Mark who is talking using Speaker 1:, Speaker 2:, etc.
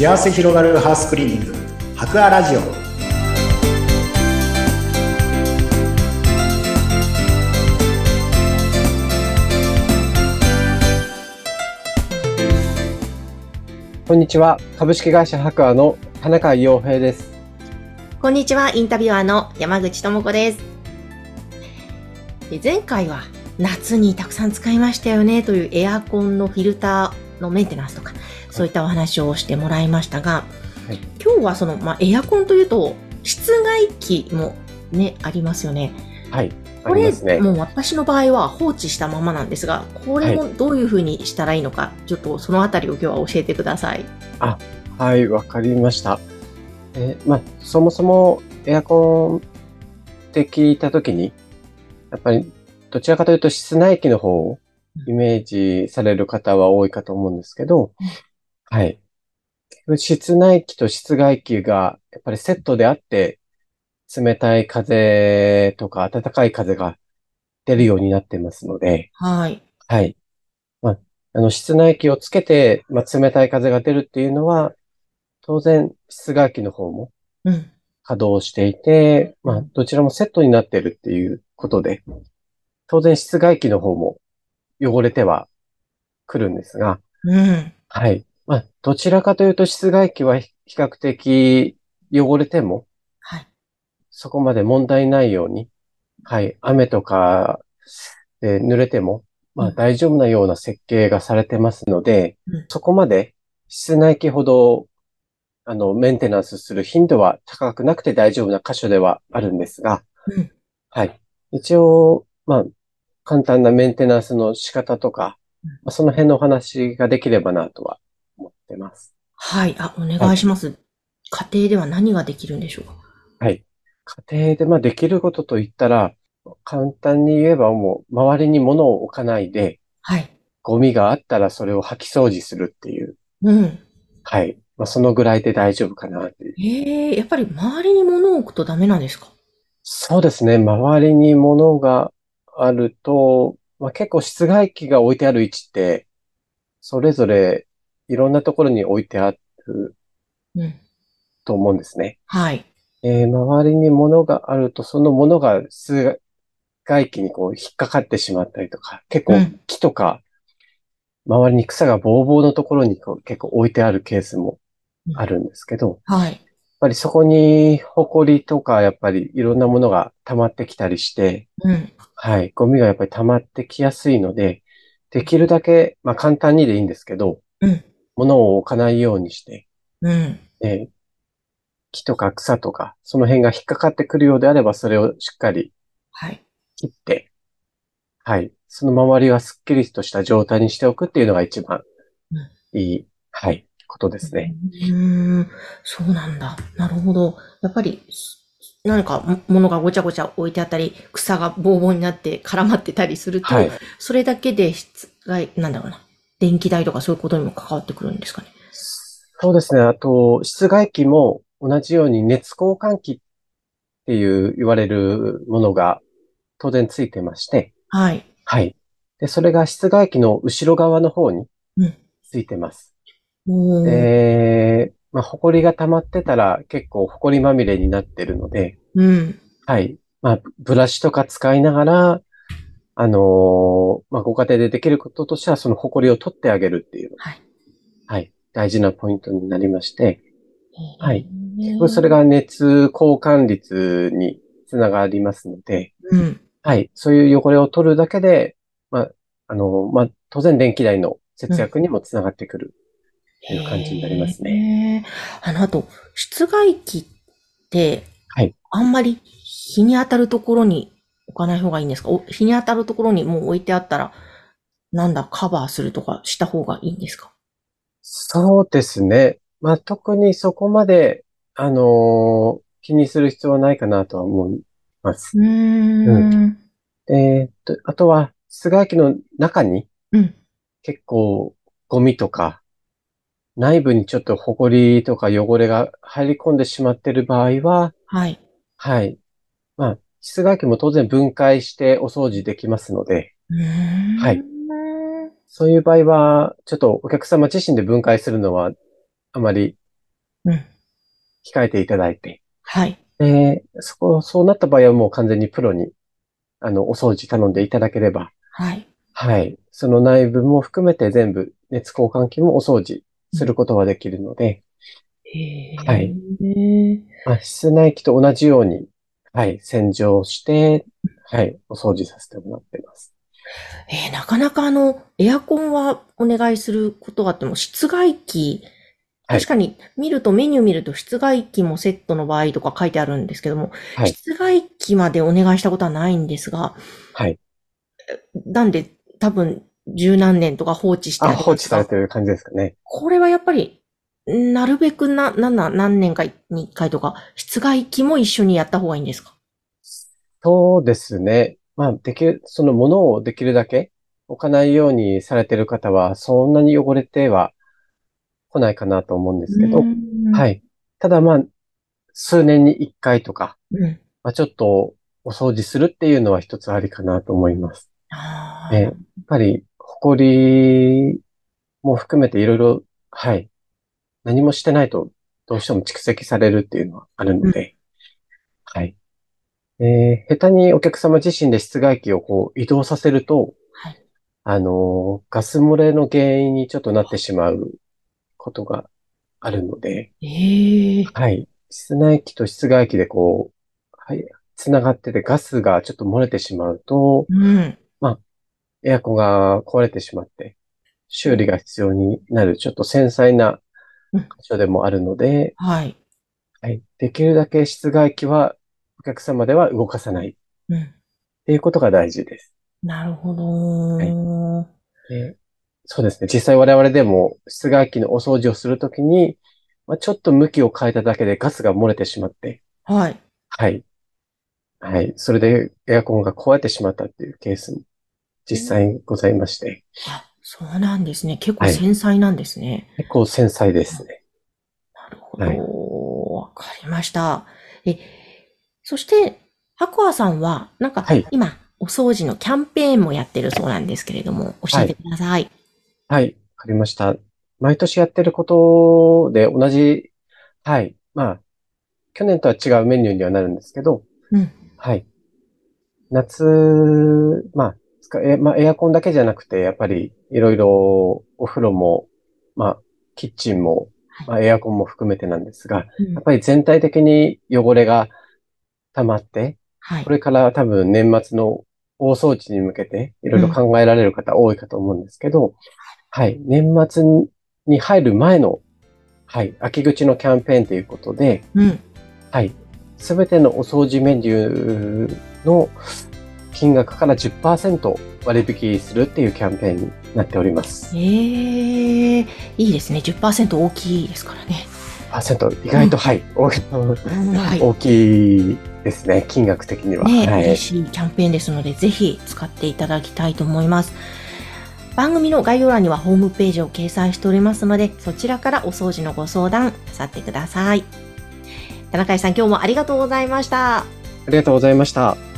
Speaker 1: 幸せ広がるハウスクリーニング博アラジオ
Speaker 2: こんにちは。株式会社博アの田中洋平です。
Speaker 3: こんにちは、インタビュアーの山口智子です。で前回は夏にたくさん使いましたよねというエアコンのフィルターのメンテナンスとか、そういったお話をしてもらいましたが、
Speaker 2: はい
Speaker 3: 今日はその、まあ、エアコンというと、室外機もね、ありますよね。
Speaker 2: はい。あ
Speaker 3: これ、
Speaker 2: ね。
Speaker 3: もう私の場合は放置したままなんですが、これもどういうふうにしたらいいのか、ちょっとそのあたりを今日は教えてください。
Speaker 2: はい、わかりました。えーまあ、そもそもエアコンって聞いたときに、やっぱりどちらかというと室内機の方をイメージされる方は多いかと思うんですけど、はい。室内機と室外機がやっぱりセットであって、冷たい風とか暖かい風が出るようになってますので、
Speaker 3: はい。
Speaker 2: はい。まあ、あの、室内機をつけて、まあ、冷たい風が出るっていうのは、当然、室外機の方も
Speaker 3: うん。
Speaker 2: 稼働していて、まあ、どちらもセットになってるっていうことで、当然、室外機の方も汚れては来るんですが、
Speaker 3: うん。
Speaker 2: はい。まあ、どちらかというと、室外機は比比較的汚れても、
Speaker 3: はい。
Speaker 2: そこまで問題ないように、はい、雨とかで濡れても、まあ
Speaker 3: うん
Speaker 2: 大丈夫なような設計がされてますので、
Speaker 3: うん
Speaker 2: そこまで室内機ほど、あの、メンテナンスする頻度は高くなくて大丈夫な箇所ではあるんですが、
Speaker 3: うん。
Speaker 2: はい。一応、まあ、簡単なメンテナンスの仕方とか、その辺のお話ができればなとは思ってます。
Speaker 3: はい。あ、お願いします。家庭では何ができるんでしょうか？
Speaker 2: はい。家庭で、まあ、できることといったら、簡単に言えばもう、周りに物を置かないで、
Speaker 3: はい。
Speaker 2: ゴミがあったらそれを掃き掃除するっていう。
Speaker 3: うん。
Speaker 2: はい。まあ、そのぐらいで大丈夫かなっていう。
Speaker 3: ええやっぱり周りに物を置くとダメなんですか？
Speaker 2: そうですね。周りに物があると、まあ、結構室外機が置いてある位置って、それぞれいろんなところに置いてある
Speaker 3: うん。
Speaker 2: と思うんですね。
Speaker 3: はい。
Speaker 2: えー周りに物があると、その物が室外機にこう引っかかってしまったりとか、結構
Speaker 3: うん
Speaker 2: 木とか、周りに草がぼうぼうのところにこう結構置いてあるケースもあるんですけど、やっ
Speaker 3: はい。
Speaker 2: ぱりそこに埃とか、やっぱりいろんなものが溜まってきたりして、
Speaker 3: うん。はい。
Speaker 2: ゴミがやっぱり溜まってきやすいので、できるだけ、まあ簡単にでいいんですけど、
Speaker 3: うん。
Speaker 2: 物を置かないようにして、
Speaker 3: うん。
Speaker 2: えー木とか草とか、その辺が引っかかってくるようであれば、それをしっかり
Speaker 3: はい。
Speaker 2: 切って、はい。その周りはすっきりとした状態にしておくっていうのが一番いい、はい、ことですね。
Speaker 3: うーん。そうなんだ。なるほど。やっぱり、何かも物がごちゃごちゃ置いてあったり、草がボーボーになって絡まってたりすると、
Speaker 2: はい。
Speaker 3: それだけで室外、なんだろうな。電気代とかそういうことにも関わってくるんですかね。
Speaker 2: そうですね。あと、室外機も同じように熱交換器っていう言われるものが当然ついてまして、
Speaker 3: はい。
Speaker 2: はい。で、それが室外機の後ろ側の方に
Speaker 3: うん
Speaker 2: ついてます。
Speaker 3: おー。
Speaker 2: で、まあ、埃が溜まってたら結構埃まみれになってるので、
Speaker 3: うん。
Speaker 2: はい。まあ、ブラシとか使いながら、あのーまあ、ご家庭でできることとしては、その埃を取ってあげるっていう、
Speaker 3: はい。
Speaker 2: はい。大事なポイントになりまして、はい
Speaker 3: へー
Speaker 2: それ、が熱交換率につながりますので、
Speaker 3: うん。
Speaker 2: はい。そういう汚れを取るだけで、まあ、あのーまあ、当然電気代の節約にもつながってくるっていう感じになりますね。
Speaker 3: ね。あの、あと、室外機って、
Speaker 2: はい。
Speaker 3: あんまり日に当たるところに置かない方がいいんですか？お日に当たるところにもう置いてあったら、なんだ、カバーするとかした方がいいんですか？
Speaker 2: そうですね。まあ、特にそこまで、あのー気にする必要はないかなとは思います。
Speaker 3: うーん。
Speaker 2: えーっと、あとは、室外機の中に
Speaker 3: うん。
Speaker 2: 結構ゴミとか、内部にちょっと埃とか汚れが入り込んでしまっている場合は、
Speaker 3: はい。
Speaker 2: はい。まあ、室外機も当然分解してお掃除できますので。はい。そういう場合は、ちょっとお客様自身で分解するのはあまり
Speaker 3: うん。
Speaker 2: 控えていただいて、
Speaker 3: はい。
Speaker 2: で、そこ、そうなった場合はもう完全にプロに、あの、お掃除頼んでいただければ、
Speaker 3: はい。
Speaker 2: はい。その内部も含めて全部、熱交換器もお掃除することができるので、はい。まあ、室内機と同じように、はい、洗浄して、はい、お掃除させてもらってます。
Speaker 3: えーなかなかあの、エアコンはお願いすることがあっても、室外機、
Speaker 2: はい
Speaker 3: 確かに見ると、メニュー見ると室外機もセットの場合とか書いてあるんですけども、
Speaker 2: はい
Speaker 3: 室外機までお願いしたことはないんですが、
Speaker 2: はい。
Speaker 3: なんで多分十何年とか放置して
Speaker 2: あ、放置されてる感じですかね。
Speaker 3: これはやっぱり、なるべくな、なんな、何年かに一回とか、室外機も一緒にやった方がいいんですか？
Speaker 2: そうですね。まあ、できる、そのものをできるだけ置かないようにされてる方は、そんなに汚れては来ないかなと思うんですけど、はいい。ただまあ、数年に一回とか、
Speaker 3: うん。
Speaker 2: まあ、ちょっとお掃除するっていうのは一つありかなと思います。えやっぱり、埃も含めていろいろ、はい。何もしてないと、どうしても蓄積されるっていうのはあるので、はい。えー下手にお客様自身で室外機をこう移動させると、
Speaker 3: はい
Speaker 2: あのーガス漏れの原因にちょっとなってしまうことがあるので、
Speaker 3: ええ
Speaker 2: はい。室内機と室外機でこう、はい、つながっててガスがちょっと漏れてしまうと、
Speaker 3: うん。
Speaker 2: エアコンが壊れてしまって、修理が必要になる、ちょっと繊細な
Speaker 3: うん
Speaker 2: 箇所でもあるので、
Speaker 3: はい。
Speaker 2: はい。できるだけ室外機はお客様では動かさないっ
Speaker 3: うん。
Speaker 2: ていうことが大事です。
Speaker 3: なるほど。
Speaker 2: でそうですね。実際我々でも室外機のお掃除をするときに、まあ、ちょっと向きを変えただけでガスが漏れてしまって、
Speaker 3: はい。
Speaker 2: はい。はい。それでエアコンが壊れてしまったっていうケースも実際にございまして、
Speaker 3: あ、そうなんですね。結構
Speaker 2: はい
Speaker 3: 繊細なんですね。
Speaker 2: 結構繊細ですね。
Speaker 3: なるほど。
Speaker 2: はい
Speaker 3: わ、かりました。え、そして、白亜さんは、なんか、
Speaker 2: はい
Speaker 3: 今、お掃除のキャンペーンもやってるそうなんですけれども、教えてください。
Speaker 2: はい。わかりました。毎年やってることで同じ、はい。まあ、去年とは違うメニューにはなるんですけど、
Speaker 3: うん。
Speaker 2: はい。夏、まあ、使え、まあ、エアコンだけじゃなくて、やっぱりいろいろお風呂も、まあ、キッチンも、まあ、エアコンも含めてなんですが、
Speaker 3: うん。
Speaker 2: やっぱり全体的に汚れが溜まって、
Speaker 3: はい。
Speaker 2: こ。れから多分年末の大掃除に向けていろいろ考えられる方多いかと思うんですけど、はい、年末に入る前の、はい、秋口のキャンペーンということで、
Speaker 3: うん。
Speaker 2: はい、すべてのお掃除メニューの金額から10%割引するっていうキャンペーンになっております。
Speaker 3: ええいいですね。10%大きいですからね。
Speaker 2: パーセント、意外と、はい、大き
Speaker 3: はい。
Speaker 2: 大きいですね、金額的には。
Speaker 3: ね、
Speaker 2: はい
Speaker 3: 嬉しいキャンペーンですので、ぜひ使っていただきたいと思います。番組の概要欄にはホームページを掲載しておりますので、そちらからお掃除のご相談なさってください。田中さん、今日もありがとうございました。
Speaker 2: ありがとうございました。